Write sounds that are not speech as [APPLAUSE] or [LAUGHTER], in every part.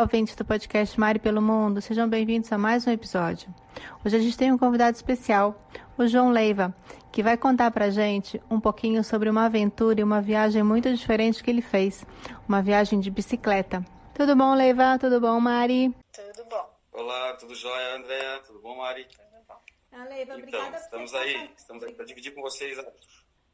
Olá, ouvintes do podcast Mari pelo Mundo, sejam bem-vindos a mais um episódio. Hoje a gente tem um convidado especial, o João Leiva, que vai contar pra gente um pouquinho sobre uma aventura e uma viagem muito diferente que ele fez, uma viagem de bicicleta. Tudo bom, Leiva? Tudo bom, Mari? Tudo bom. Olá, tudo jóia, Andréa? Tudo bom, Mari? Tudo bom. Ah, Leiva, então, estamos aí, estamos aí para dividir com vocês.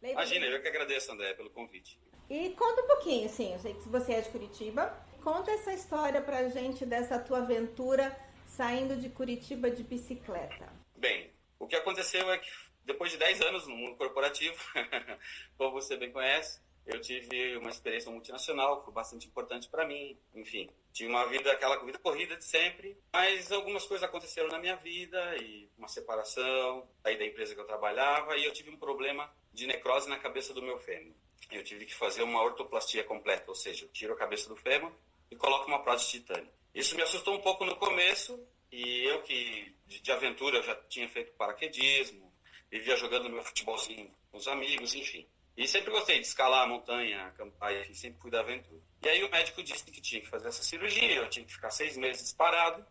Leiva, Imagina, eu que agradeço, André, pelo convite. E conta um pouquinho, assim, eu sei que você é de Curitiba. Conta essa história pra gente dessa tua aventura saindo de Curitiba de bicicleta. Bem, o que aconteceu é que depois de 10 anos no mundo corporativo, [LAUGHS] como você bem conhece, eu tive uma experiência multinacional, foi bastante importante para mim. Enfim, tive uma vida, aquela vida corrida de sempre, mas algumas coisas aconteceram na minha vida e uma separação, aí da empresa que eu trabalhava e eu tive um problema de necrose na cabeça do meu fêmur. Eu tive que fazer uma ortoplastia completa, ou seja, eu tiro a cabeça do fêmur e coloco uma prótese titânio. Isso me assustou um pouco no começo e eu que de, aventura já tinha feito paraquedismo, vivia jogando meu futebolzinho com os amigos, enfim. E sempre gostei de escalar a montanha, acampar, enfim, sempre fui da aventura. E aí o médico disse que tinha que fazer essa cirurgia, eu tinha que ficar seis meses parado,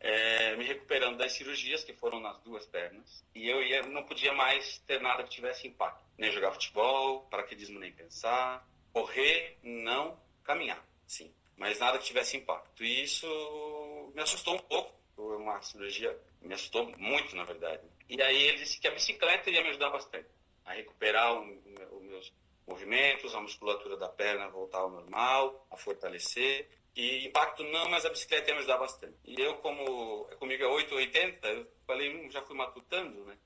é, [LAUGHS] me recuperando das cirurgias, que foram nas duas pernas. E eu ia, não podia mais ter nada que tivesse impacto. Nem jogar futebol, paraquedismo nem pensar, correr, não, caminhar, sim. Mas nada que tivesse impacto. E isso me assustou um pouco, foi uma cirurgia, me assustou muito, na verdade. E aí ele disse que a bicicleta ia me ajudar bastante a recuperar os meus movimentos, a musculatura da perna voltar ao normal, a fortalecer. E impacto não, mas a bicicleta ia me ajudar bastante. E eu, como comigo é 880, eu falei, hum, já fui matutando, né?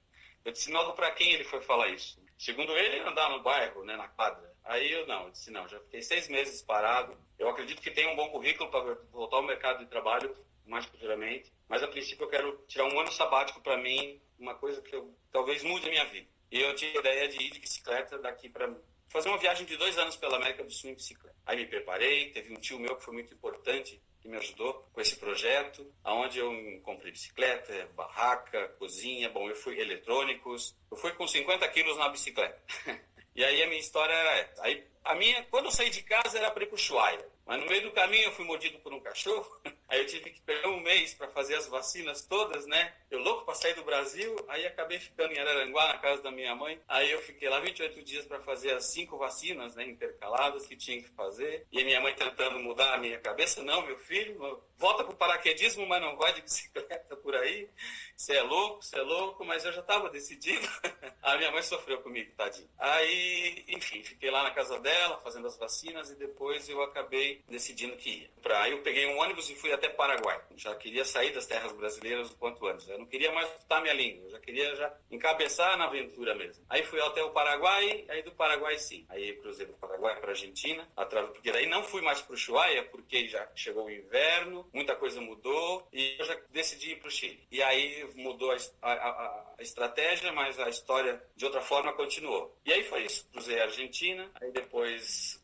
Eu disse, logo para quem ele foi falar isso? Segundo ele, andar no bairro, né, na quadra. Aí eu não, eu disse, não, já fiquei seis meses parado. Eu acredito que tenho um bom currículo para voltar ao mercado de trabalho mais futuramente. Mas a princípio eu quero tirar um ano sabático para mim, uma coisa que eu, talvez mude a minha vida. E eu tinha a ideia de ir de bicicleta daqui para fazer uma viagem de dois anos pela América do Sul em bicicleta. Aí me preparei, teve um tio meu que foi muito importante, que me ajudou com esse projeto, aonde eu comprei bicicleta, barraca, cozinha, bom, eu fui eletrônicos, eu fui com 50 quilos na bicicleta. [LAUGHS] e aí a minha história era. Aí a minha, quando eu saí de casa era para ir pro Chuaia. Mas no meio do caminho eu fui mordido por um cachorro. [LAUGHS] Aí eu tive que pegar um mês para fazer as vacinas todas, né? Eu louco para sair do Brasil, aí acabei ficando em Araranguá, na casa da minha mãe. Aí eu fiquei lá 28 dias para fazer as cinco vacinas, né, intercaladas que tinha que fazer. E minha mãe tentando mudar a minha cabeça, não, meu filho, volta pro paraquedismo, mas não vai de bicicleta por aí. Você é louco, você é louco, mas eu já estava decidido. [LAUGHS] a minha mãe sofreu comigo, tadinho. Aí, enfim, fiquei lá na casa dela, fazendo as vacinas e depois eu acabei decidindo que ia. Pra, eu peguei um ônibus e fui até Paraguai. Já queria sair das terras brasileiras o quanto antes. Eu não queria mais escutar minha língua, eu já queria já encabeçar na aventura mesmo. Aí fui até o Paraguai, aí do Paraguai sim. Aí cruzei do Paraguai para Argentina, através, porque daí não fui mais para o Ushuaia, porque já chegou o inverno, muita coisa mudou e eu já decidi ir para o Chile. E aí mudou a, a, a, a estratégia, mas a história de outra forma continuou. E aí foi isso. Cruzei a Argentina, aí depois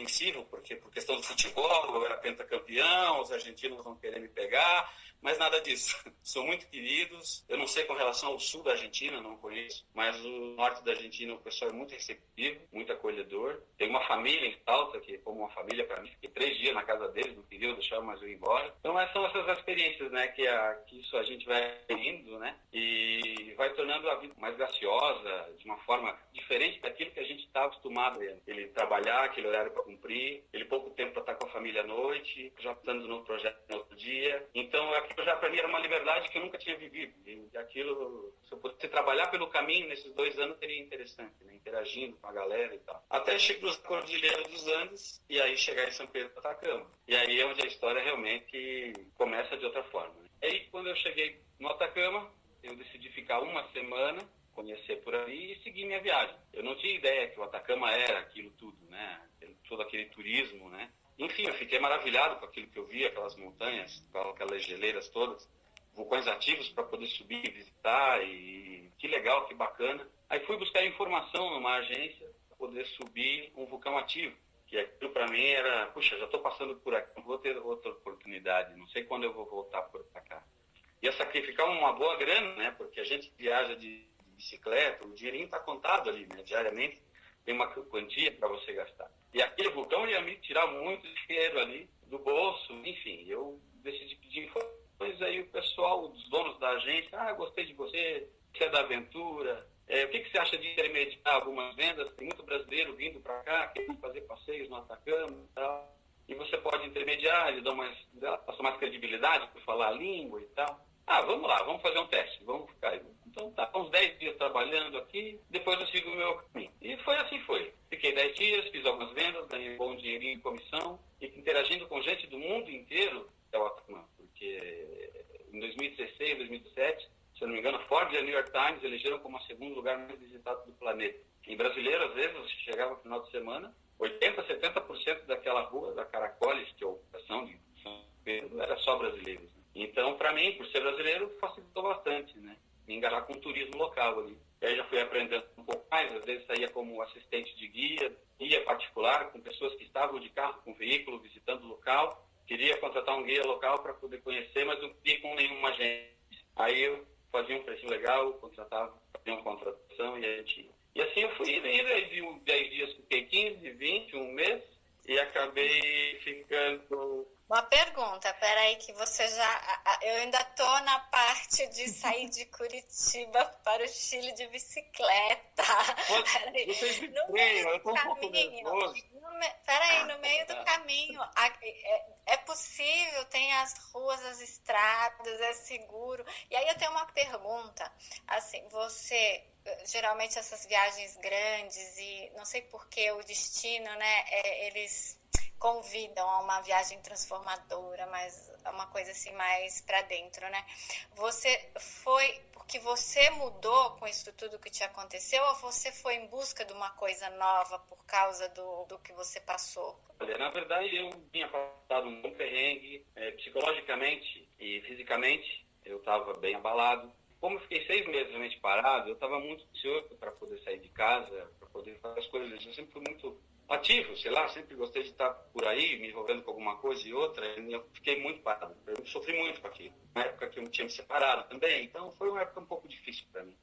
apreensivo, porque por questão do futebol, eu era pentacampeão, os argentinos vão querer me pegar, mas nada disso. [LAUGHS] São muito queridos. Eu não sei com relação ao sul da Argentina, não conheço, mas o norte da Argentina o pessoal é muito receptivo, muito acolhedor. Tem uma família em Salta, que como uma família para mim. Fiquei três dias na casa deles, não queria deixar mais eu ir embora. Então, são essas experiências, né, que, a, que isso a gente vai indo, né, e vai tornando a vida mais graciosa, de uma forma diferente daquilo que a gente está acostumado. Ele trabalhar, aquele horário para cumprir, ele pouco tempo para estar com a família à noite, já estando no projeto no outro dia. Então, aquilo já para mim era uma liberdade que eu nunca tinha vivido. E aquilo, se eu pudesse trabalhar pelo caminho nesses dois anos, seria interessante, né? Interagindo com a galera e tal. Até chegar a Cordilheira dos Andes e aí chegar em São Pedro do Atacama. E aí é onde a história realmente começa de outra forma. Né? Aí, quando eu cheguei no Atacama, eu decidi ficar uma semana conhecer por ali e seguir minha viagem. Eu não tinha ideia que o Atacama era aquilo tudo, né? Todo aquele turismo, né? Enfim, eu fiquei maravilhado com aquilo que eu vi, aquelas montanhas, aquelas geleiras todas, vulcões ativos para poder subir e visitar, e que legal, que bacana. Aí fui buscar informação numa agência para poder subir um vulcão ativo, que aquilo para mim era, puxa, já estou passando por aqui, não vou ter outra oportunidade, não sei quando eu vou voltar por cá. Ia sacrificar uma boa grana, né? Porque a gente viaja de bicicleta, o dinheirinho está contado ali, né, diariamente. tem uma quantia para você gastar. E aquele vulcão ia me tirar muito dinheiro ali do bolso, enfim, eu decidi pedir informações, aí o pessoal, os donos da agência, ah, gostei de você, você é da aventura, é, o que, que, você acha de intermediar algumas vendas? Tem muito brasileiro vindo para cá, querendo fazer passeios no Atacama e tal. E você pode intermediar, ele dá mais, passa mais credibilidade por falar a língua e tal. Ah, vamos lá, vamos fazer um teste, vamos ficar. Então tá, uns 10 dias trabalhando aqui, depois eu sigo o meu caminho. E foi assim foi. Fiquei 10 dias, fiz algumas vendas, ganhei um bom dinheirinho em comissão, e interagindo com gente do mundo inteiro é o Atacama, porque em 2016, 2017, se não me engano, Ford e a New York Times elegeram como o segundo lugar mais visitado do planeta. Em brasileiro, às vezes, você chegava no final de semana, 80%, 70% daquela rua, da Caracoles, que é a ocupação de São Pedro, era só brasileiros. Né? Então, para mim, por ser brasileiro, facilitou bastante, né? Me engajar com o turismo local ali. E aí já fui aprendendo um pouco mais, às vezes saía como assistente de guia, guia particular, com pessoas que estavam de carro, com veículo, visitando o local. Queria contratar um guia local para poder conhecer, mas não queria com nenhuma agência. Aí eu fazia um preço legal, contratava, fazia uma contratação e a gente. E assim eu fui indo, aí de 10 dias fiquei 15, 20, um mês, e acabei ficando uma pergunta, peraí, que você já. Eu ainda tô na parte de sair de Curitiba para o Chile de bicicleta. Peraí. No meio do caminho. peraí, no meio do caminho. É, é possível, tem as ruas, as estradas, é seguro. E aí eu tenho uma pergunta. Assim, você geralmente essas viagens grandes e não sei por que o destino, né? É, eles convidam a uma viagem transformadora, mas uma coisa assim mais para dentro, né? Você foi porque você mudou com isso tudo que te aconteceu ou você foi em busca de uma coisa nova por causa do, do que você passou? Olha, na verdade eu tinha passado um bom perrengue, é, psicologicamente e fisicamente eu estava bem abalado. Como eu fiquei seis meses realmente parado, eu estava muito ansioso para poder sair de casa, para poder fazer as coisas. Eu sempre fui muito ativo, sei lá, sempre gostei de estar por aí, me envolvendo com alguma coisa e outra, e eu fiquei muito parado, eu sofri muito com aquilo. Na época que eu tinha me separado também, então foi uma época um pouco difícil para mim.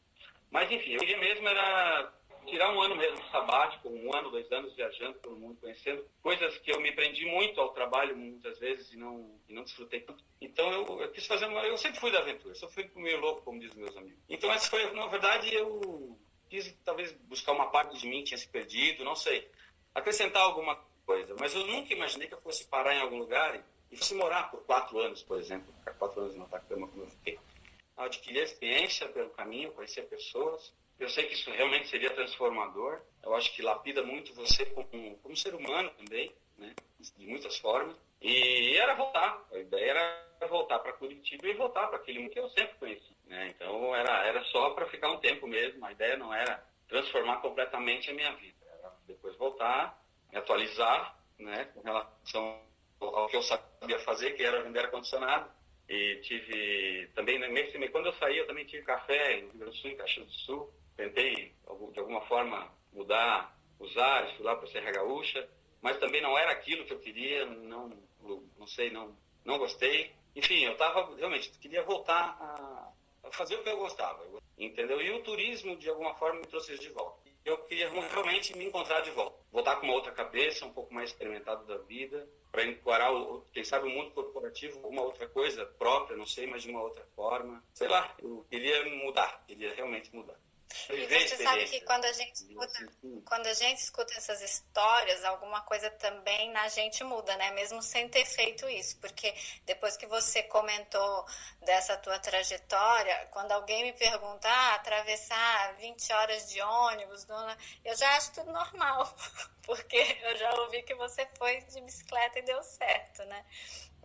Mas enfim, eu mesmo era tirar um ano mesmo sabático, um ano, dois anos viajando pelo mundo, conhecendo coisas que eu me prendi muito ao trabalho muitas vezes e não, e não desfrutei tanto. Então eu, eu, quis fazer uma. Eu sempre fui da aventura, só fui meio louco, como dizem meus amigos. Então essa foi, na verdade, eu quis talvez buscar uma parte de mim que tinha se perdido, não sei acrescentar alguma coisa. Mas eu nunca imaginei que eu fosse parar em algum lugar e fosse morar por quatro anos, por exemplo, ficar quatro anos no Atacama como eu fiquei. Adquirir experiência pelo caminho, conhecer pessoas. Eu sei que isso realmente seria transformador. Eu acho que lapida muito você como, como ser humano também, né? de muitas formas. E era voltar. A ideia era voltar para Curitiba e voltar para aquele mundo que eu sempre conheci. Né? Então era, era só para ficar um tempo mesmo. A ideia não era transformar completamente a minha vida depois voltar, me atualizar, né, com relação ao que eu sabia fazer, que era vender ar-condicionado. E tive também, nesse meio, quando eu saí, eu também tive café em Rio Grande do Sul, em Caxias do Sul. Tentei, de alguma forma, mudar os ares, fui lá para a Serra Gaúcha, mas também não era aquilo que eu queria, não, não sei, não, não gostei. Enfim, eu estava, realmente, queria voltar a, fazer o que eu gostava, entendeu? E o turismo, de alguma forma, me trouxe isso de volta eu queria realmente me encontrar de volta. Voltar com uma outra cabeça, um pouco mais experimentado da vida, para encarar, quem sabe, o mundo corporativo, alguma outra coisa própria, não sei, mas de uma outra forma. Sei lá, eu queria mudar, queria realmente mudar. E você sabe que quando a gente escuta, quando a gente escuta essas histórias, alguma coisa também na gente muda, né? Mesmo sem ter feito isso, porque depois que você comentou dessa tua trajetória, quando alguém me pergunta, ah, atravessar 20 horas de ônibus, dona, eu já acho tudo normal, [LAUGHS] porque eu já ouvi que você foi de bicicleta e deu certo, né?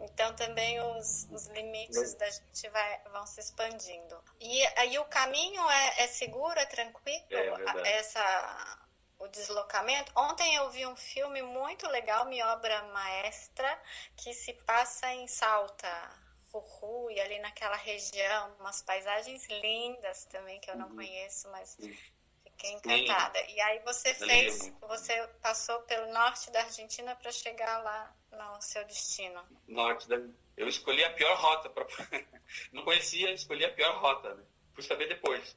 Então também os, os limites da gente vai, vão se expandindo. E aí o caminho é, é seguro, é tranquilo? É, essa, o deslocamento. Ontem eu vi um filme muito legal, Minha Obra Maestra, que se passa em Salta, e ali naquela região, umas paisagens lindas também que eu não uhum. conheço, mas fiquei encantada. Sim. E aí você fez, você passou pelo norte da Argentina para chegar lá no seu destino? Norte da... Eu escolhi a pior rota. Pra... [LAUGHS] Não conhecia, escolhi a pior rota. Né? Fui saber depois.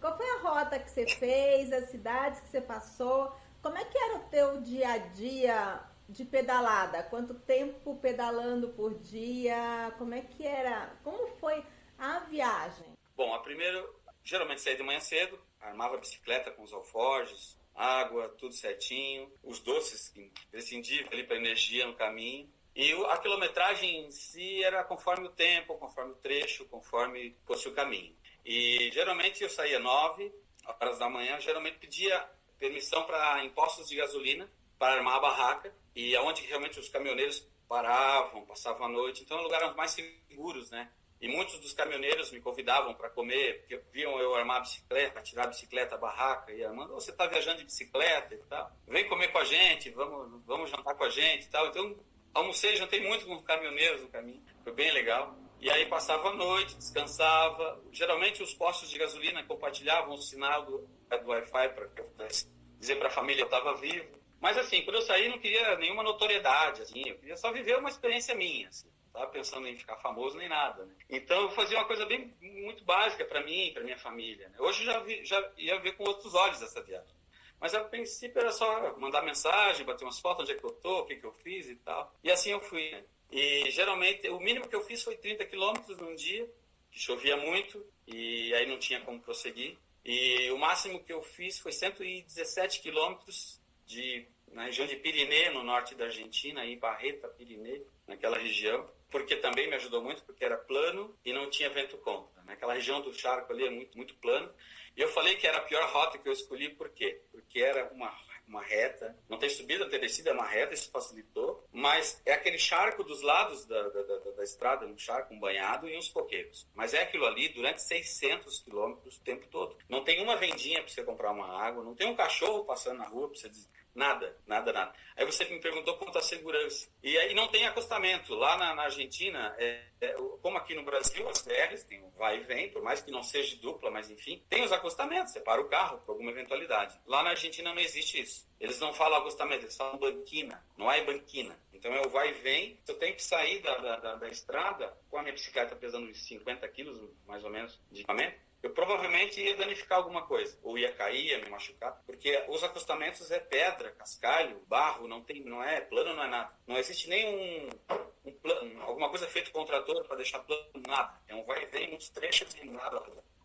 Qual foi a rota que você fez, as cidades que você passou? Como é que era o teu dia a dia de pedalada? Quanto tempo pedalando por dia? Como é que era? Como foi a viagem? Bom, a primeira, geralmente saía de manhã cedo, armava a bicicleta com os alforjes, água, tudo certinho, os doces imprescindíveis ali para energia no caminho. E a quilometragem em si era conforme o tempo, conforme o trecho, conforme fosse o caminho. E geralmente eu saía nove horas da manhã, geralmente pedia permissão para impostos de gasolina para armar a barraca e aonde realmente os caminhoneiros paravam, passavam a noite. Então, lugares mais seguros, né? E muitos dos caminhoneiros me convidavam para comer, porque viam eu armar a bicicleta, tirar a bicicleta, a barraca, e armando, você está viajando de bicicleta e tal, vem comer com a gente, vamos, vamos jantar com a gente e tal. Então, almocei, jantei muito com caminhoneiros no caminho, foi bem legal. E aí passava a noite, descansava. Geralmente os postos de gasolina compartilhavam o sinal do, do Wi-Fi para dizer para a família que eu estava vivo. Mas assim, quando eu saí não queria nenhuma notoriedade, assim, eu queria só viver uma experiência minha, assim estava pensando em ficar famoso nem nada. Né? Então eu fazia uma coisa bem muito básica para mim, para minha família. Né? Hoje eu já, vi, já ia ver com outros olhos essa viagem. Mas a princípio era só mandar mensagem, bater umas fotos, onde é que eu tô, o que, que eu fiz e tal. E assim eu fui. Né? E geralmente o mínimo que eu fiz foi 30 quilômetros num dia, que chovia muito e aí não tinha como prosseguir. E o máximo que eu fiz foi 117 quilômetros de na região de Pirinê, no norte da Argentina, em Barreta, Pirinê, naquela região porque também me ajudou muito, porque era plano e não tinha vento contra. Né? região do charco ali é muito, muito plano. E eu falei que era a pior rota que eu escolhi, por quê? Porque era uma, uma reta, não tem subida, não tem descida, é uma reta, isso facilitou, mas é aquele charco dos lados da, da, da, da estrada, um charco, um banhado e uns coqueiros. Mas é aquilo ali durante 600 quilômetros o tempo todo. Não tem uma vendinha para você comprar uma água, não tem um cachorro passando na rua para você Nada, nada, nada. Aí você me perguntou quanto à segurança. E aí não tem acostamento. Lá na, na Argentina, é, é, como aqui no Brasil, as BRs tem um vai e vem, por mais que não seja dupla, mas enfim, tem os acostamentos, você para o carro por alguma eventualidade. Lá na Argentina não existe isso. Eles não falam acostamento, eles falam banquina. Não é banquina. Então é o vai e vem. Eu tenho que sair da, da, da, da estrada com a minha bicicleta pesando uns 50 quilos, mais ou menos, de equipamento eu provavelmente ia danificar alguma coisa, ou ia cair, ia me machucar, porque os acostamentos é pedra, cascalho, barro, não tem, não é plano, não é nada. Não existe nenhum um plano, alguma coisa feita com o trator para deixar plano, nada. É um vai e vem, uns trechos e nada.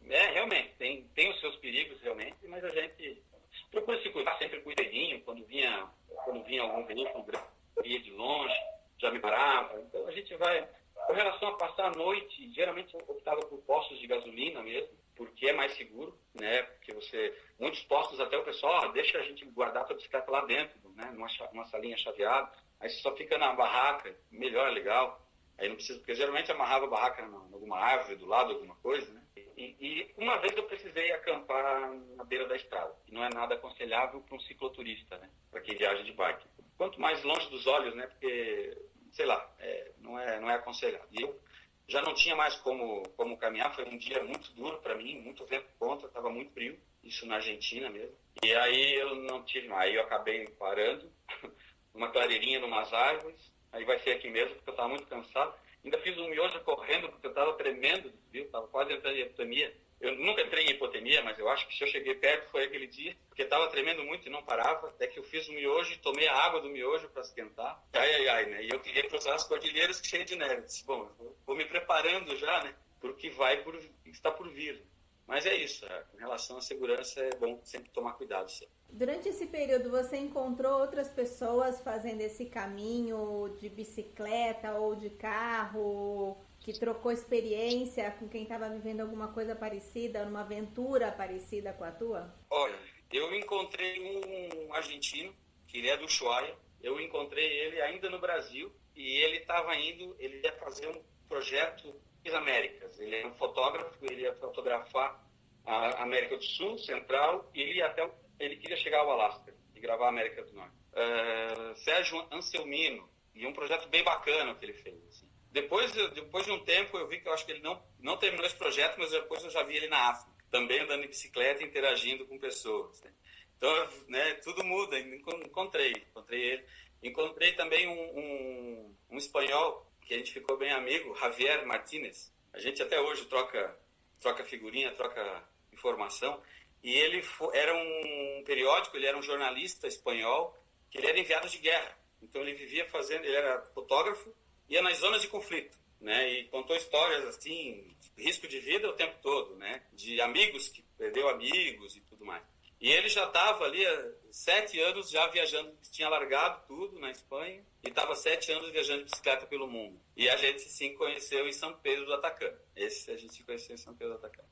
É, realmente, tem, tem os seus perigos, realmente, mas a gente procura se cuidar sempre com cuidadinho, quando vinha, quando vinha algum veículo grande, ia de longe, já me parava. Então a gente vai. Com relação a passar a noite, geralmente eu optava por postos de gasolina mesmo, porque é mais seguro, né? Porque você, muitos postos até o pessoal, ah, deixa a gente guardar a bicicleta lá dentro, né? Numa, numa salinha chaveada, aí você só fica na barraca, melhor, legal. Aí não precisa, porque geralmente amarrava a barraca em alguma árvore do lado, alguma coisa, né? E, e, uma vez eu precisei acampar na beira da estrada, que não é nada aconselhável para um cicloturista, né? Para quem viaja de bike. Quanto mais longe dos olhos, né? Porque, sei lá, é, não, é, não é aconselhável. E eu já não tinha mais como, como caminhar, foi um dia muito duro para mim, muito vento contra, estava muito frio, isso na Argentina mesmo. E aí eu não tive mais, aí eu acabei parando, [LAUGHS] uma clareirinha numas árvores, aí vai ser aqui mesmo, porque eu estava muito cansado. Ainda fiz um miojo correndo, porque eu estava tremendo, viu? Estava quase entrando em hipotemia. Eu nunca entrei em hipotemia, mas eu acho que se eu cheguei perto foi aquele dia, porque estava tremendo muito e não parava. Até que eu fiz o miojo e tomei a água do miojo para esquentar. Ai, ai, ai, né? E eu queria cruzar as cordilheiras cheias de neve. Disse, bom, vou me preparando já, né? Porque vai por, está por vir. Mas é isso, é, com relação à segurança é bom sempre tomar cuidado. Sempre. Durante esse período, você encontrou outras pessoas fazendo esse caminho de bicicleta ou de carro? Que trocou experiência com quem estava vivendo alguma coisa parecida, uma aventura parecida com a tua? Olha, eu encontrei um argentino, que ele é do Ushuaia, eu encontrei ele ainda no Brasil e ele estava indo, ele ia fazer um projeto das Américas. Ele é um fotógrafo, ele ia fotografar a América do Sul, Central, e ele até ele queria chegar ao Alasca e gravar a América do Norte. Uh, Sérgio Anselmino, e um projeto bem bacana que ele fez. Assim. Depois, depois de um tempo, eu vi que eu acho que ele não, não terminou esse projeto, mas depois eu já vi ele na África, também andando em bicicleta, interagindo com pessoas. Né? Então, né, tudo muda. Encontrei, encontrei ele. Encontrei também um, um, um, espanhol que a gente ficou bem amigo, Javier Martinez. A gente até hoje troca, troca figurinha, troca informação. e ele era um periódico, ele era um jornalista espanhol, que ele era enviado de guerra. Então ele vivia fazendo, ele era fotógrafo, ia nas zonas de conflito, né? E contou histórias assim, risco de vida o tempo todo, né? De amigos que perdeu amigos e tudo mais. E ele já estava ali há sete anos já viajando, tinha largado tudo na Espanha e estava sete anos viajando de bicicleta pelo mundo. E a gente sim conheceu em São Pedro do Atacama. Esse a gente conheceu em São Pedro do Atacama.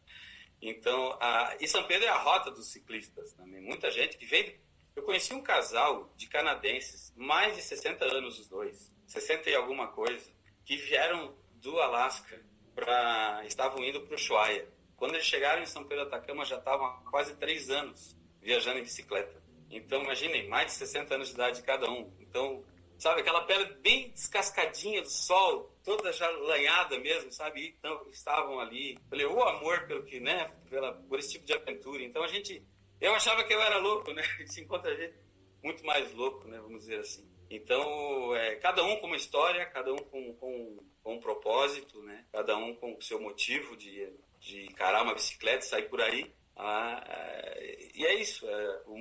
Então, a, e São Pedro é a rota dos ciclistas também. Muita gente que vem. Eu conheci um casal de canadenses, mais de 60 anos os dois, 60 e alguma coisa, que vieram do Alasca para. estavam indo para o Ushuaia. Quando eles chegaram em São Pedro do Atacama, já estavam há quase três anos viajando em bicicleta. Então, imaginem, mais de 60 anos de idade cada um. Então, sabe, aquela pele bem descascadinha do sol, toda já lanhada mesmo, sabe? Então, estavam ali. Falei, o amor pelo que, né, pela, por esse tipo de aventura. Então, a gente, eu achava que eu era louco, né? [LAUGHS] Se encontra gente muito mais louco, né, vamos dizer assim. Então, é, cada um com uma história, cada um com, com, com um propósito, né? Cada um com o seu motivo de, de encarar uma bicicleta e sair por aí. Ah, é, e é isso, é, o,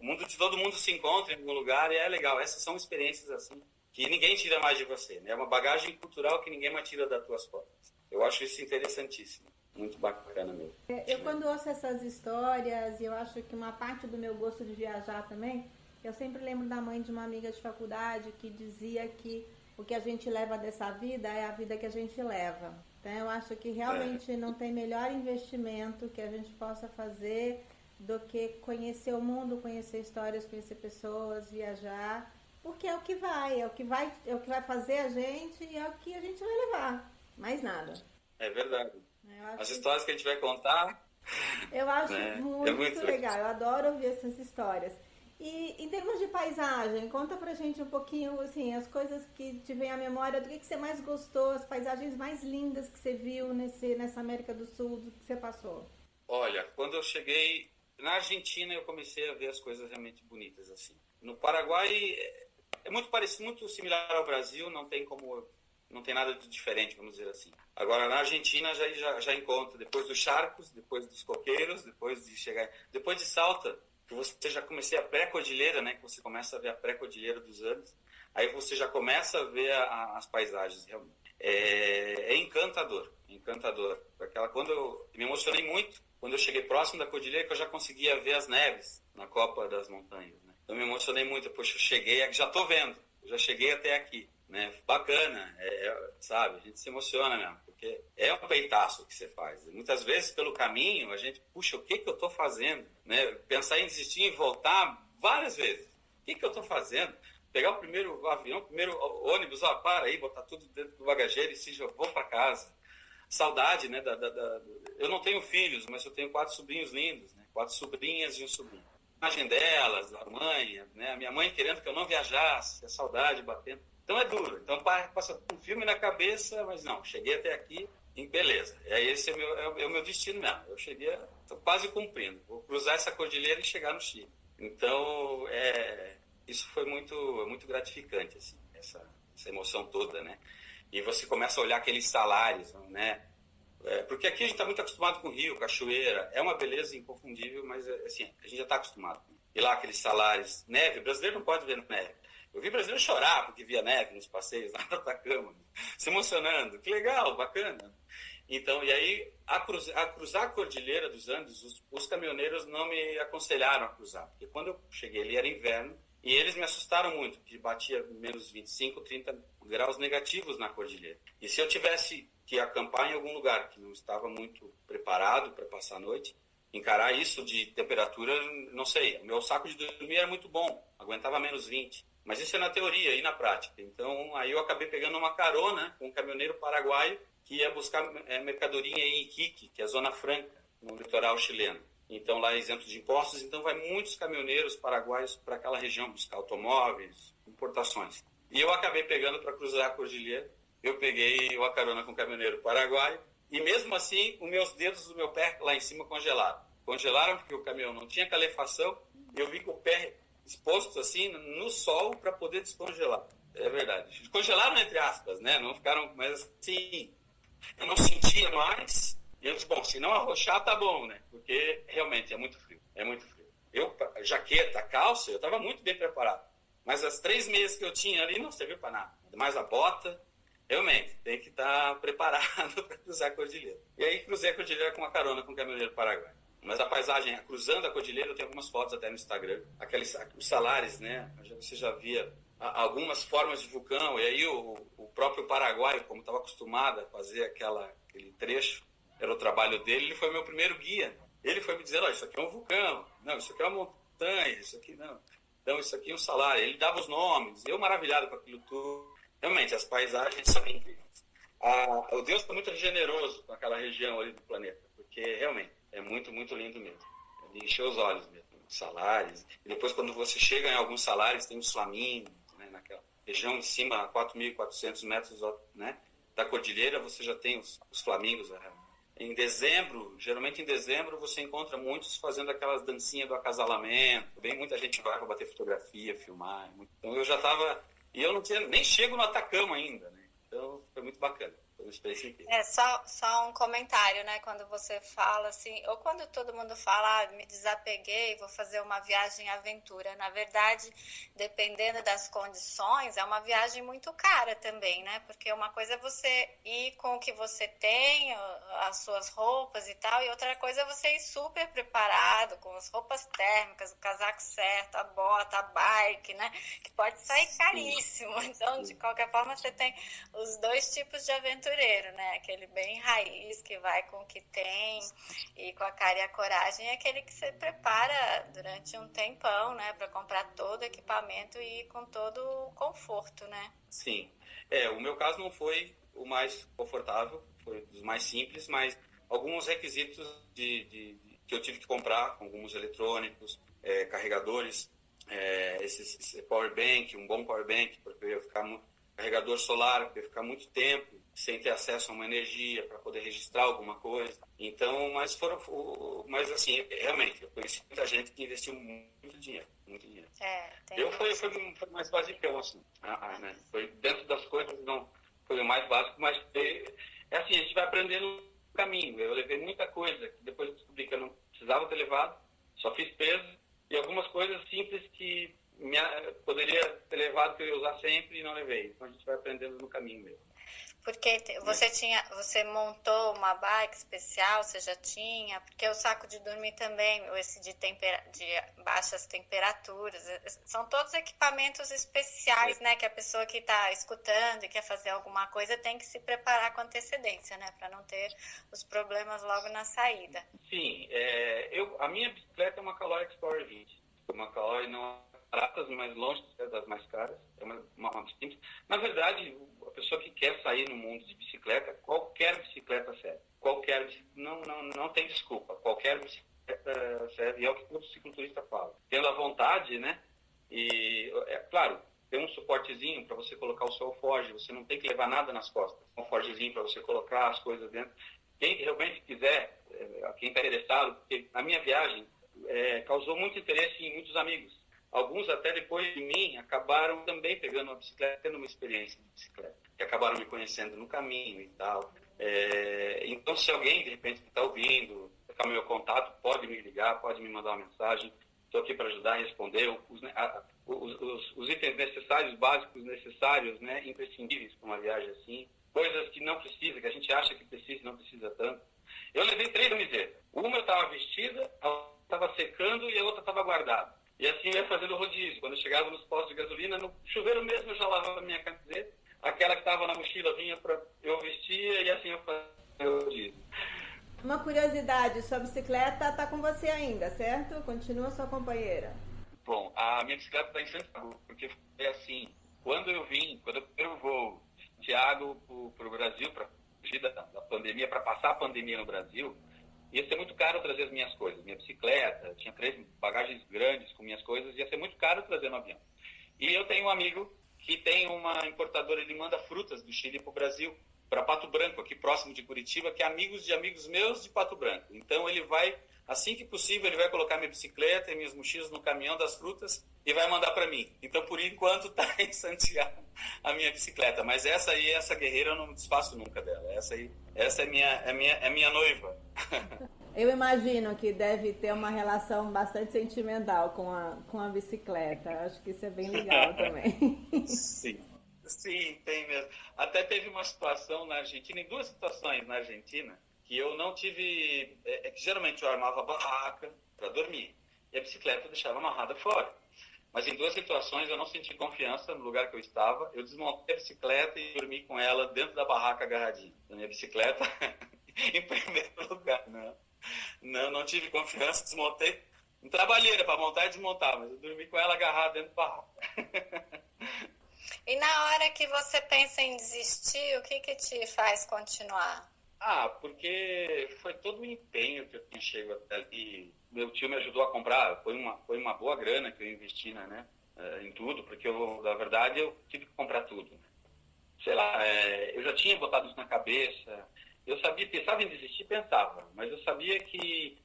mundo de todo mundo se encontra em algum lugar e é legal. Essas são experiências assim que ninguém tira mais de você. Né? É uma bagagem cultural que ninguém mais tira das tuas costas. Eu acho isso interessantíssimo. Muito bacana mesmo. É, eu quando ouço essas histórias, eu acho que uma parte do meu gosto de viajar também, eu sempre lembro da mãe de uma amiga de faculdade que dizia que o que a gente leva dessa vida é a vida que a gente leva. Então, eu acho que realmente é. não tem melhor investimento que a gente possa fazer do que conhecer o mundo, conhecer histórias, conhecer pessoas, viajar, porque é o que vai, é o que vai, é o que vai fazer a gente e é o que a gente vai levar. Mais nada. É verdade. As histórias que a gente vai contar. Eu acho né? muito, é muito legal. Eu adoro ouvir essas histórias. E em termos de paisagem, conta pra gente um pouquinho, assim, as coisas que te vem à memória, do que, que você mais gostou, as paisagens mais lindas que você viu nesse, nessa América do Sul, do que você passou. Olha, quando eu cheguei na Argentina, eu comecei a ver as coisas realmente bonitas, assim. No Paraguai, é, é muito parecido, muito similar ao Brasil, não tem como não tem nada de diferente, vamos dizer assim. Agora, na Argentina, já, já, já encontra, depois dos charcos, depois dos coqueiros, depois de chegar... Depois de Salta, que você já comecei a pré-cordilheira, né? Que você começa a ver a pré-cordilheira dos Andes. Aí você já começa a ver a, a, as paisagens realmente. É, é, encantador, encantador. Aquela, quando eu me emocionei muito quando eu cheguei próximo da cordilheira, que eu já conseguia ver as neves na copa das montanhas. Né? Eu me emocionei muito. Poxa, eu cheguei, já estou vendo, já cheguei até aqui. Né? Bacana, é, é, sabe? A gente se emociona mesmo porque é um peitaço que você faz. Muitas vezes, pelo caminho, a gente, puxa, o que, que eu estou fazendo? Né? Pensar em desistir e voltar várias vezes. O que, que eu estou fazendo? Pegar o primeiro avião, o primeiro ônibus, ó, para aí, botar tudo dentro do bagageiro e se já vou para casa. Saudade, né? Da, da, da, Eu não tenho filhos, mas eu tenho quatro sobrinhos lindos, né? Quatro sobrinhas e um sobrinho. A imagem delas, da mãe, né? A minha mãe querendo que eu não viajasse, a saudade batendo. Então é duro. Então passa um filme na cabeça, mas não, cheguei até aqui e beleza. É esse é, meu, é, é o meu destino mesmo. Eu cheguei, estou quase cumprindo. Vou cruzar essa cordilheira e chegar no Chile. Então, é, isso foi muito, muito gratificante, assim, essa, essa emoção toda, né? E você começa a olhar aqueles salários, né? É, porque aqui a gente está muito acostumado com rio, cachoeira, é uma beleza inconfundível, mas assim, a gente já está acostumado. E lá aqueles salários, neve, o brasileiro não pode ver neve. Eu vi brasileiro chorar porque via neve nos passeios [LAUGHS] lá na Atacama, se emocionando. Que legal, bacana. Então, e aí, a, cruz, a cruzar a Cordilheira dos Andes, os, os, caminhoneiros não me aconselharam a cruzar, porque quando eu cheguei ali era inverno e eles me assustaram muito, porque batia menos 25, 30 graus negativos na Cordilheira. E se eu tivesse que acampar em algum lugar que não estava muito preparado para passar a noite, encarar isso de temperatura, não sei. O meu saco de dormir era muito bom, aguentava menos 20. Mas isso é na teoria e na prática. Então, aí eu acabei pegando uma carona com um caminhoneiro paraguaio que ia buscar é, mercadoria em Iquique, que é a Zona Franca, no litoral chileno. Então, lá é isento de impostos, então vai muitos caminhoneiros paraguaios para aquela região buscar automóveis, importações. E eu acabei pegando para cruzar a cordilheira. Eu peguei uma carona com um caminhoneiro paraguaio e mesmo assim, os meus dedos do meu pé lá em cima congelaram. Congelaram porque o caminhão não tinha calefação eu vi que o pé expostos assim no sol para poder descongelar. É verdade. Congelaram entre aspas, né? Não ficaram, mas assim, eu não sentia mais, E eu disse, bom, se não arrochar, tá bom, né? Porque realmente é muito frio. É muito frio. Eu, jaqueta, calça, eu estava muito bem preparado. Mas as três meses que eu tinha ali não serviu para nada. Mais a bota, realmente, tem que estar tá preparado [LAUGHS] para cruzar a cordilheira. E aí cruzei a cordilheira com uma carona com o caminhoneiro paraguai. Mas a paisagem, cruzando a cordilheira, eu tenho algumas fotos até no Instagram. Aqueles, os salares, né? Você já via algumas formas de vulcão. E aí o, o próprio paraguaio, como estava acostumado a fazer aquela, aquele trecho, era o trabalho dele, ele foi meu primeiro guia. Ele foi me dizer, oh, isso aqui é um vulcão, não, isso aqui é uma montanha, isso aqui não. Então, isso aqui é um salário. Ele dava os nomes, eu maravilhado com aquilo tudo. Realmente, as paisagens são incríveis. Ah, o Deus foi muito generoso com aquela região ali do planeta, porque realmente é muito, muito lindo mesmo. Ele encheu os olhos mesmo. Salários. E depois, quando você chega em alguns salários, tem os flamingos, né, naquela região em cima, a 4.400 metros né, da cordilheira, você já tem os, os flamingos. Né? Em dezembro, geralmente em dezembro, você encontra muitos fazendo aquelas dancinhas do acasalamento. Bem, muita gente vai para bater fotografia, filmar. Então eu já estava. E eu não tinha, nem chego no Atacama ainda, né? Então foi muito bacana É, só, só um comentário, né? Quando você fala assim, ou quando todo mundo fala, ah, me desapeguei, vou fazer uma viagem aventura. Na verdade, dependendo das condições, é uma viagem muito cara também, né? Porque uma coisa é você ir com o que você tem, as suas roupas e tal, e outra coisa é você ir super preparado, com as roupas térmicas, o casaco certo, a bota, a bike, né? Que pode sair caríssimo. [LAUGHS] Então, de qualquer forma, você tem os dois tipos de aventura aventureiro, né? Aquele bem raiz que vai com o que tem e com a cara e a coragem, é aquele que você prepara durante um tempão, né? Para comprar todo o equipamento e com todo o conforto, né? Sim. É, o meu caso não foi o mais confortável, foi dos mais simples, mas alguns requisitos de, de, de que eu tive que comprar, alguns eletrônicos, é, carregadores, é, esses, esse power bank, um bom power bank, porque eu ia ficar carregador solar, porque ia ficar muito tempo sem ter acesso a uma energia para poder registrar alguma coisa. Então, mas foram, mas assim, realmente, eu conheci muita gente que investiu muito dinheiro, muito dinheiro. É, eu foi, foi, mais basicão, assim, ah, ah, né? Foi dentro das coisas, não foi o mais básico, mas é, assim, a gente vai aprendendo no caminho. Eu levei muita coisa que depois descobri que eu não precisava ter levado, só fiz peso e algumas coisas simples que minha, poderia ter levado que eu ia usar sempre e não levei. Então a gente vai aprendendo no caminho mesmo. Porque você tinha, você montou uma bike especial, você já tinha, porque o saco de dormir também, esse de, tempera, de baixas temperaturas, é, são todos equipamentos especiais, né, que a pessoa que está escutando e quer fazer alguma coisa tem que se preparar com antecedência, né, para não ter os problemas logo na saída. Sim, é, eu, a minha bicicleta é uma Caloi Explorer 20, uma Caloi não baratas, mas longe das mais caras, é uma, uma, uma simples. Na verdade, a pessoa que quer sair no mundo de bicicleta, qualquer bicicleta serve. Qualquer não, não, não tem desculpa. Qualquer bicicleta serve, e é o que todo cicloturista fala. Tendo a vontade, né? E, é claro, tem um suportezinho para você colocar o seu alforge, você não tem que levar nada nas costas. Um alforgezinho para você colocar as coisas dentro. Quem realmente quiser, é, quem está interessado, porque a minha viagem é, causou muito interesse em muitos amigos Alguns, até depois de mim, acabaram também pegando uma bicicleta, tendo uma experiência de bicicleta, que acabaram me conhecendo no caminho e tal. É, então, se alguém, de repente, está ouvindo, está meu contato, pode me ligar, pode me mandar uma mensagem. Estou aqui para ajudar a responder os, os, os, os, itens necessários, básicos necessários, né, imprescindíveis para uma viagem assim. Coisas que não precisa, que a gente acha que precisa não precisa tanto. Eu levei três camisetas. Uma estava vestida, a outra estava secando e a outra estava guardada. E assim eu ia fazendo rodízio. Quando eu chegava nos postos de gasolina, no chuveiro mesmo eu já lavava a minha camiseta. Aquela que estava na mochila vinha para eu vestia e assim eu fazia o rodízio. Uma curiosidade, sua bicicleta está com você ainda, certo? Continua sua companheira. Bom, a minha bicicleta está em Santiago, porque foi assim, quando eu vim, quando eu primeiro voo de Santiago para o Brasil, para fugir da, da pandemia, para passar a pandemia no Brasil, ia ser muito caro trazer as minhas coisas. Minha bicicleta, tinha três bagagens grandes com minhas coisas, ia ser muito caro trazer no avião. E eu tenho um amigo que tem uma importadora, ele manda frutas do Chile para o Brasil. para Pato Branco, aqui próximo de Curitiba, que é amigos de amigos meus de Pato Branco. Então ele vai, assim que possível, ele vai colocar minha bicicleta e minhas mochilas no caminhão das frutas e vai mandar para mim. Então por enquanto está [LAUGHS] em Santiago a minha bicicleta, mas essa aí, essa guerreira eu não desfaço nunca dela. Essa aí, essa é minha, é minha, é minha noiva. Eu imagino que deve ter uma relação bastante sentimental com a, com a bicicleta. Acho que isso é bem legal [LAUGHS] também. Sim. Sim, tem mesmo. Até teve uma situação na Argentina, em duas situações na Argentina, que eu não tive. É, é que geralmente eu armava a barraca para dormir e a bicicleta eu deixava amarrada fora. Mas em duas situações eu não senti confiança no lugar que eu estava. Eu desmontei a bicicleta e dormi com ela dentro da barraca agarradinha. A minha bicicleta [LAUGHS] [LAUGHS] em primeiro lugar. Não, não, não tive confiança, desmontei. Um trabalheira para montar e desmontar, mas eu dormi com ela agarrada dentro da barraca. [LAUGHS] E na hora que você pensa em desistir, o que, que te faz continuar? Ah, porque foi todo o empenho que eu tinha chego até ali. Meu tio me ajudou a comprar, foi uma, foi uma boa grana que eu investi né, eh, em tudo, porque eu, na verdade eu tive que comprar tudo. Sei lá, é, eu já tinha botado isso na cabeça, eu sabia, pensava em desistir, pensava, mas eu sabia que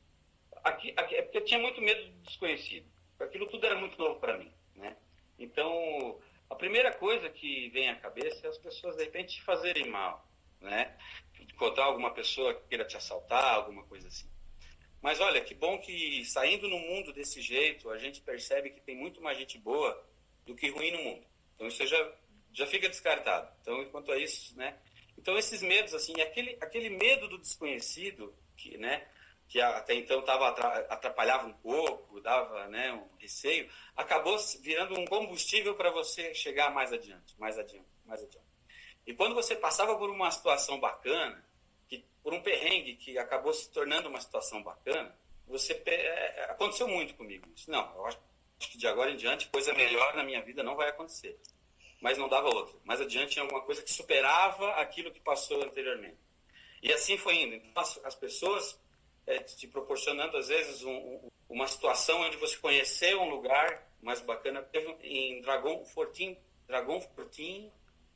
aqui, aqui, é porque eu tinha muito medo do desconhecido. Aquilo tudo era muito novo para mim, né? Então, a primeira coisa que vem à cabeça é as pessoas, de repente, te fazerem mal, né? Encontrar alguma pessoa que queira te assaltar, alguma coisa assim. Mas olha, que bom que saindo no mundo desse jeito, a gente percebe que tem muito mais gente boa do que ruim no mundo. Então isso já, já fica descartado. Então, enquanto a isso, né? Então esses medos, assim, aquele, aquele medo do desconhecido, que, né? que até então tava, atrapalhava um pouco, dava né, um receio, acabou virando um combustível para você chegar mais adiante, mais adiante, mais adiante. E quando você passava por uma situação bacana, que, por um perrengue que acabou se tornando uma situação bacana, você é, é, aconteceu muito comigo isso. Não, eu acho que de agora em diante coisa melhor na minha vida não vai acontecer. Mas não dava outra. Mais adiante tinha alguma coisa que superava aquilo que passou anteriormente. E assim foi indo. Então, as, as pessoas é, te proporcionando, às vezes, um, um, uma situação onde você conheceu um lugar mais bacana. Teve em Dragon Fortin, Dragon Fortin,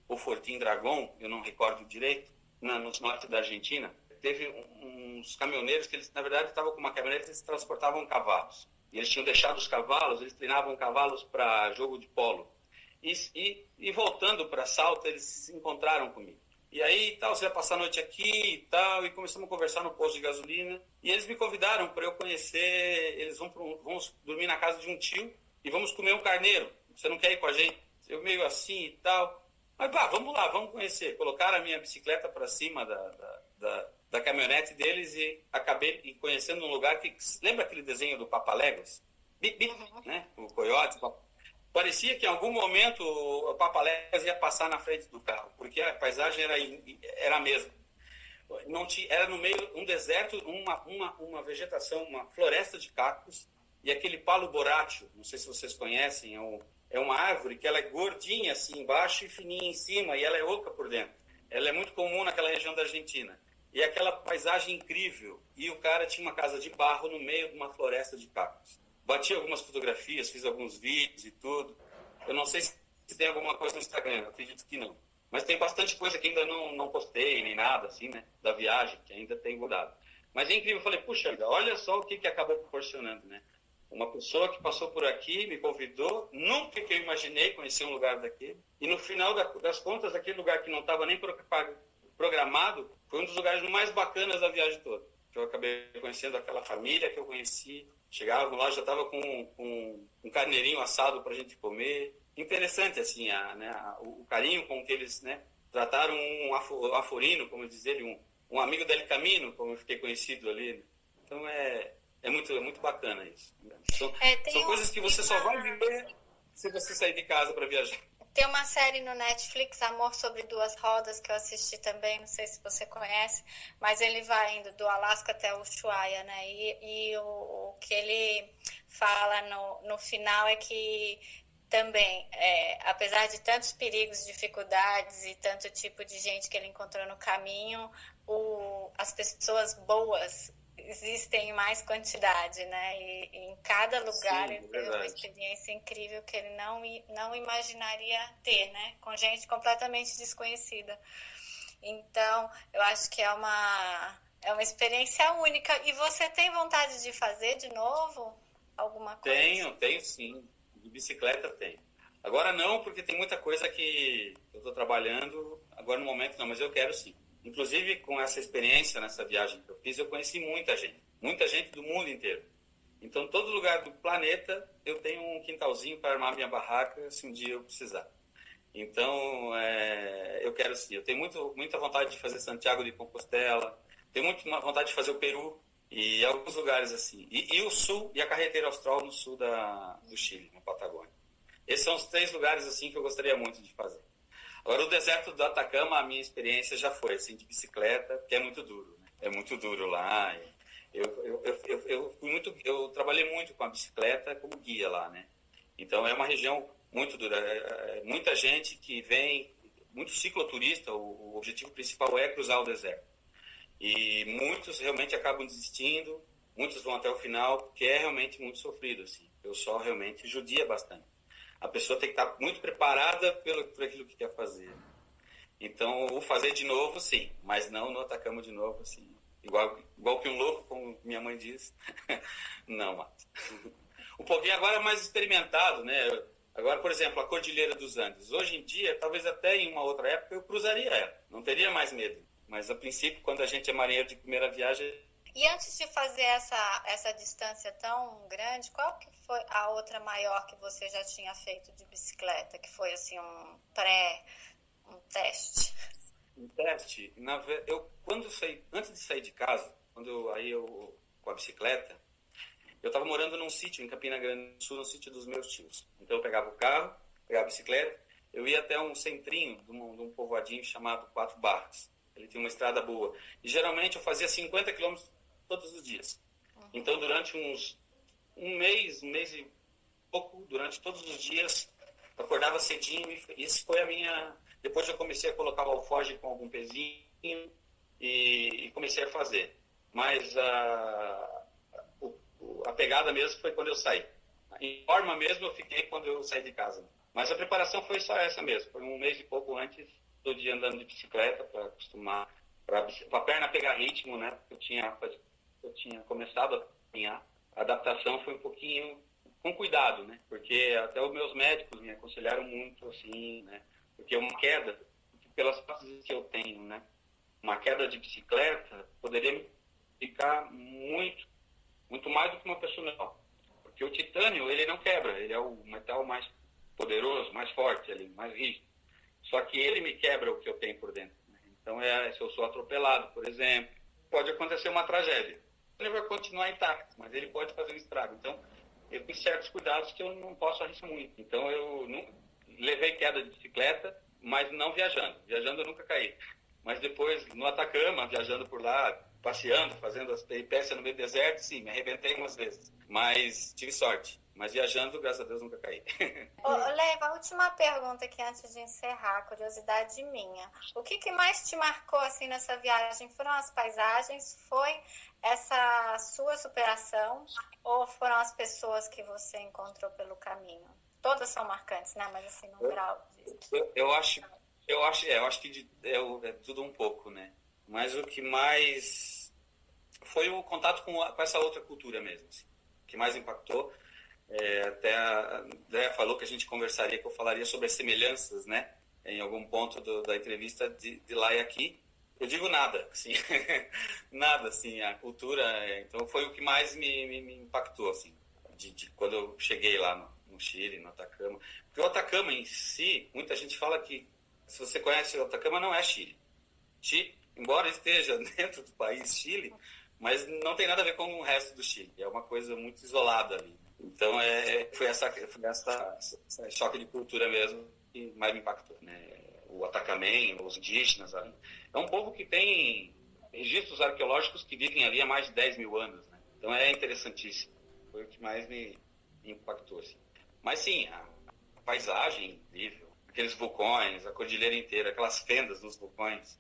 ou Fortin Dragon, eu não recordo direito, na, no norte da Argentina. Teve uns caminhoneiros que eles, na verdade, estavam com uma caminhonete e eles transportavam cavalos. E eles tinham deixado os cavalos, eles treinavam cavalos para jogo de polo. E, e, e voltando para Salta, eles se encontraram comigo. E aí, tal, você vai passar a noite aqui e tal, e começamos a conversar no posto de gasolina. E eles me convidaram para eu conhecer, eles vão, um, vão dormir na casa de um tio e vamos comer um carneiro. Você não quer ir com a gente? Eu meio assim e tal. Mas vá, vamos lá, vamos conhecer. Colocaram a minha bicicleta para cima da, da, da, da, caminhonete deles e acabei conhecendo um lugar que. Lembra aquele desenho do Papaléguas? Bip, bip, né? O coiote, o parecia que em algum momento o Papaléguas ia passar na frente do carro, porque a paisagem era, era a mesma. Não tinha, era no meio um deserto, uma, uma, uma vegetação, uma floresta de cactos, e aquele palo borátil, não sei se vocês conhecem, é, um, é uma árvore que ela é gordinha assim embaixo e fininha em cima, e ela é oca por dentro. Ela é muito comum naquela região da Argentina. E aquela paisagem incrível. E o cara tinha uma casa de barro no meio de uma floresta de cactos bati algumas fotografias, fiz alguns vídeos e tudo. Eu não sei se tem alguma coisa no Instagram, acredito que não. Mas tem bastante coisa que ainda não, não postei, nem nada, assim, né? Da viagem, que ainda tem guardado. Mas é incrível, eu falei, puxa, olha só o que, que acaba proporcionando, né? Uma pessoa que passou por aqui, me convidou, nunca que eu imaginei conhecer um lugar daquele. E no final das contas, aquele lugar que não estava nem programado, foi um dos lugares mais bacanas da viagem toda. Eu acabei conhecendo aquela família que eu conheci, Chegava lá, já estava com, com, um carneirinho assado para a gente comer. Interessante, assim, a, né, a, o, carinho com que eles né, trataram um aforino, como diz ele, um, um amigo del camino, como eu fiquei conhecido ali. Então é, é, muito, é muito bacana isso. São, é, são coisas que você só vai viver se você sair de casa para viajar. Tem uma série no Netflix, Amor sobre Duas Rodas, que eu assisti também, não sei se você conhece, mas ele vai indo do Alasca até o Ushuaia, né? E, e o, o, que ele fala no, no final é que também, é, apesar de tantos perigos, dificuldades e tanto tipo de gente que ele encontrou no caminho, o, as pessoas boas existem em mais quantidade, né? E, e em cada lugar Sim, ele teve uma experiência incrível que ele não, não imaginaria ter, né? Com gente completamente desconhecida. Então, eu acho que é uma, é uma experiência única. E você tem vontade de fazer de novo alguma coisa? Tenho, tenho sim. De bicicleta tenho. Agora não, porque tem muita coisa que eu estou trabalhando, agora no momento não, mas eu quero sim. Inclusive, com essa experiência nessa viagem que eu fiz, eu conheci muita gente, muita gente do mundo inteiro. Então, todo lugar do planeta, eu tenho um quintalzinho para armar minha barraca se um dia eu precisar. Então, é, eu quero sim. Eu tenho muito, muita vontade de fazer Santiago de Compostela, tenho muita vontade de fazer o Peru e alguns lugares assim. E, e o sul, e a carreteira austral no sul da, do Chile, na Patagônia. Esses são os três lugares assim que eu gostaria muito de fazer. Agora, o deserto do Atacama, a minha experiência já foi assim, de bicicleta, que é muito duro. Né? É muito duro lá. Eu, eu, eu, eu, fui muito, eu trabalhei muito com a bicicleta como guia lá, né? Então, é uma região muito dura. É, é, muita gente que vem, muito cicloturista, o, o objetivo principal é cruzar o deserto. E muitos realmente acabam desistindo, muitos vão até o final, porque é realmente muito sofrido, assim. Eu só realmente judia bastante a pessoa tem que estar muito preparada pelo, por aquilo que quer fazer. Então, o fazer de novo, sim, mas não no Atacama de novo, assim. Igual, igual que um louco, como minha mãe diz. [LAUGHS] não, Mato. Um pouquinho agora é mais experimentado, né? Agora, por exemplo, a Cordilheira dos Andes. Hoje em dia, talvez até em uma outra época, eu cruzaria ela. Não teria mais medo. Mas, a princípio, quando a gente é marinheiro de primeira viagem, e antes de fazer essa, essa distância tão grande, qual que foi a outra maior que você já tinha feito de bicicleta? Que foi assim um pré, um teste? Um teste? Na, eu, quando saí, antes de sair de casa, quando eu, aí eu com a bicicleta, eu estava morando num sítio em Campina Grande do Sul, no sítio dos meus tios. Então eu pegava o carro, pegava a bicicleta, eu ia até um centrinho de um, de um povoadinho chamado Quatro Barras. Ele tinha uma estrada boa. E geralmente eu fazia 50 quilômetros todos os dias. Então, durante uns um mês, um mês e pouco, durante todos os dias, eu acordava cedinho e isso foi a minha. Depois eu comecei a colocar o alforge com algum pezinho e, e comecei a fazer. Mas a, a pegada mesmo foi quando eu saí. Em forma mesmo eu fiquei quando eu saí de casa. Mas a preparação foi só essa mesmo. Foi um mês e pouco antes do dia andando de bicicleta para acostumar, para a perna pegar ritmo, né? Eu tinha eu tinha começado a caminhar, a adaptação foi um pouquinho com cuidado, né? Porque até os meus médicos me aconselharam muito assim, né? Porque uma queda, pelas coisas que eu tenho, né? Uma queda de bicicleta poderia ficar muito, muito mais do que uma pessoa normal. Porque o titânio, ele não quebra, ele é o metal mais poderoso, mais forte, ali, mais rígido. Só que ele me quebra o que eu tenho por dentro. Né? Então, é, se eu sou atropelado, por exemplo, pode acontecer uma tragédia ele vai continuar intacto, mas ele pode fazer um estrago. Então, eu tenho certos cuidados que eu não posso arriscar muito. Então, eu não, levei queda de bicicleta, mas não viajando. Viajando eu nunca caí. Mas depois, no Atacama, viajando por lá, passeando, fazendo as peripécias no meio do deserto, sim, me arrebentei algumas vezes. Mas tive sorte. Mas viajando, graças a Deus, nunca caí. [LAUGHS] Ô, Leva, a última pergunta aqui antes de encerrar, curiosidade minha. O que, que mais te marcou assim nessa viagem? Foram as paisagens? Foi essa sua superação ou foram as pessoas que você encontrou pelo caminho? Todas são marcantes, né? Mas assim, no grau de... eu, eu, acho, eu acho, é, eu acho que de, é, é, tudo um pouco, né? Mas o que mais foi o contato com, com essa outra cultura mesmo, assim, que mais impactou. É, até a Andrea falou que a gente conversaria, que eu falaria sobre as semelhanças, né? Em algum ponto do, da entrevista de, de lá e aqui. Eu digo nada, assim, [LAUGHS] nada, assim, a cultura, é, então foi o que mais me, me, me impactou, assim, de, de, quando eu cheguei lá no, no, Chile, no Atacama. Porque o Atacama em si, muita gente fala que, se você conhece o Atacama, não é Chile. Chile, embora esteja [LAUGHS] dentro do país Chile, mas não tem nada a ver com o resto do Chile, é uma coisa muito isolada ali. Então, é, foi, essa, foi essa, essa choque de cultura mesmo que mais me impactou, né? o Atacamém, os indígenas. É um povo que tem registros arqueológicos que vivem ali há mais de 10 mil anos. Né? Então é interessantíssimo. Foi o que mais me, impactou. Assim. Mas sim, a, a paisagem incrível, aqueles vulcões, a cordilheira inteira, aquelas fendas nos vulcões.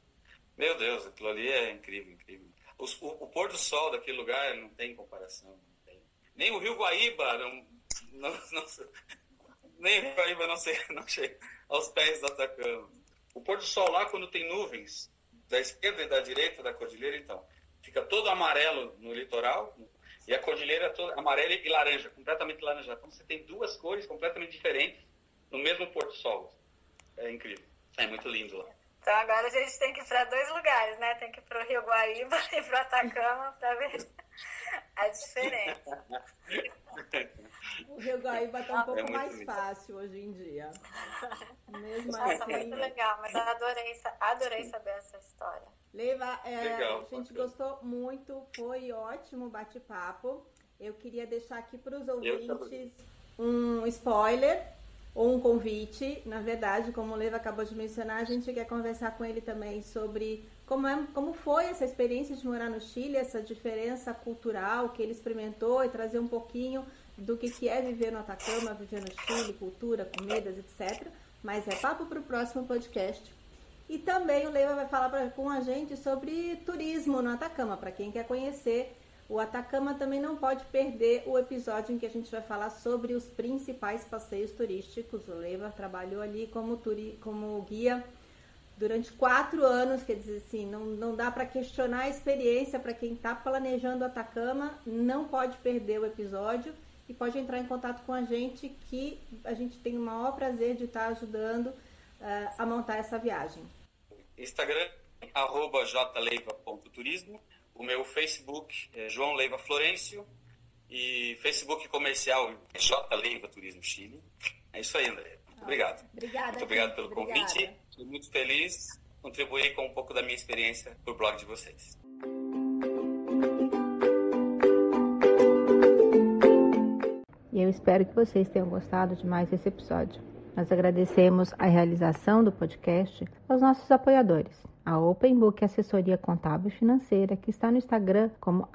Meu Deus, aquilo ali é incrível, incrível. O, o, pôr do sol daquele lugar não tem comparação. Não tem. Nem o Rio Guaíba, não, não, [LAUGHS] não, nem o Rio Guaíba não, sei, não chega aos pés do Atacama. O pôr do sol lá, quando tem nuvens da esquerda e da direita da cordilheira, então. Fica todo amarelo no litoral e a cordilheira toda amarela e laranja, completamente laranja. Então você tem duas cores completamente diferentes no mesmo Porto Sol. É incrível. É muito lindo lá. Então agora a gente tem que ir para dois lugares, né? Tem que ir para o Rio Guaíba [LAUGHS] e para o Atacama para ver a diferença. O Rio Guaíba está um pouco é mais lindo. fácil hoje em dia. Mesmo Nossa, assim. muito legal, mas adorei, adorei saber essa história. Leiva, é, legal, a gente gostou muito, foi ótimo bate-papo. Eu queria deixar aqui para os ouvintes um spoiler ou um convite. Na verdade, como o Leva acabou de mencionar, a gente quer conversar com ele também sobre como, é, como foi essa experiência de morar no Chile, essa diferença cultural que ele experimentou e trazer um pouquinho do que, que é viver no Atacama, viver no Chile, cultura, comidas, etc. Mas é papo para o próximo podcast. E também o Leiva vai falar pra, com a gente sobre turismo no Atacama, para quem quer conhecer o Atacama também não pode perder o episódio em que a gente vai falar sobre os principais passeios turísticos. O Leiva trabalhou ali como, turi como guia durante quatro anos, quer dizer assim, não, não dá para questionar a experiência para quem está planejando o Atacama, não pode perder o episódio e pode entrar em contato com a gente que a gente tem o maior prazer de estar tá ajudando uh, a montar essa viagem. Instagram, jleiva.turismo o meu Facebook é João Leiva Florencio e Facebook comercial J Leiva Turismo Chile. É isso aí, André. Muito obrigado. Obrigada. Muito obrigado pelo obrigada. convite. Estou muito feliz contribuir com um pouco da minha experiência para o blog de vocês. E eu espero que vocês tenham gostado de mais esse episódio. Nós agradecemos a realização do podcast aos nossos apoiadores a Open Book Assessoria Contábil e Financeira, que está no Instagram como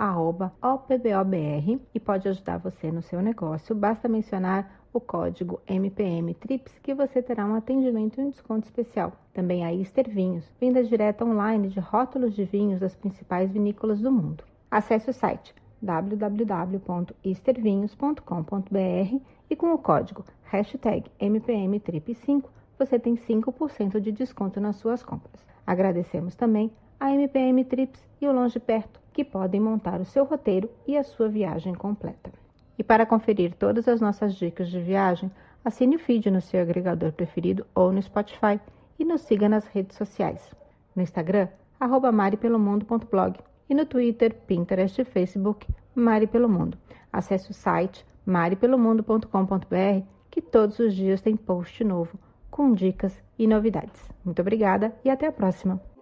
OPBOBR e pode ajudar você no seu negócio. Basta mencionar o código MPM TRIPS que você terá um atendimento e um desconto especial. Também a Easter Vinhos, venda direta online de rótulos de vinhos das principais vinícolas do mundo. Acesse o site www.eastervinhos.com.br e com o código hashtag MPMTRIP5 você tem 5% de desconto nas suas compras. Agradecemos também a MPM Trips e o Longe Perto, que podem montar o seu roteiro e a sua viagem completa. E para conferir todas as nossas dicas de viagem, assine o feed no seu agregador preferido ou no Spotify e nos siga nas redes sociais. No Instagram, arroba maripelomundo.blog e no Twitter, Pinterest e Facebook, Mari Pelo Mundo. Acesse o site maripelomundo.com.br que todos os dias tem post novo com dicas e novidades. Muito obrigada e até a próxima!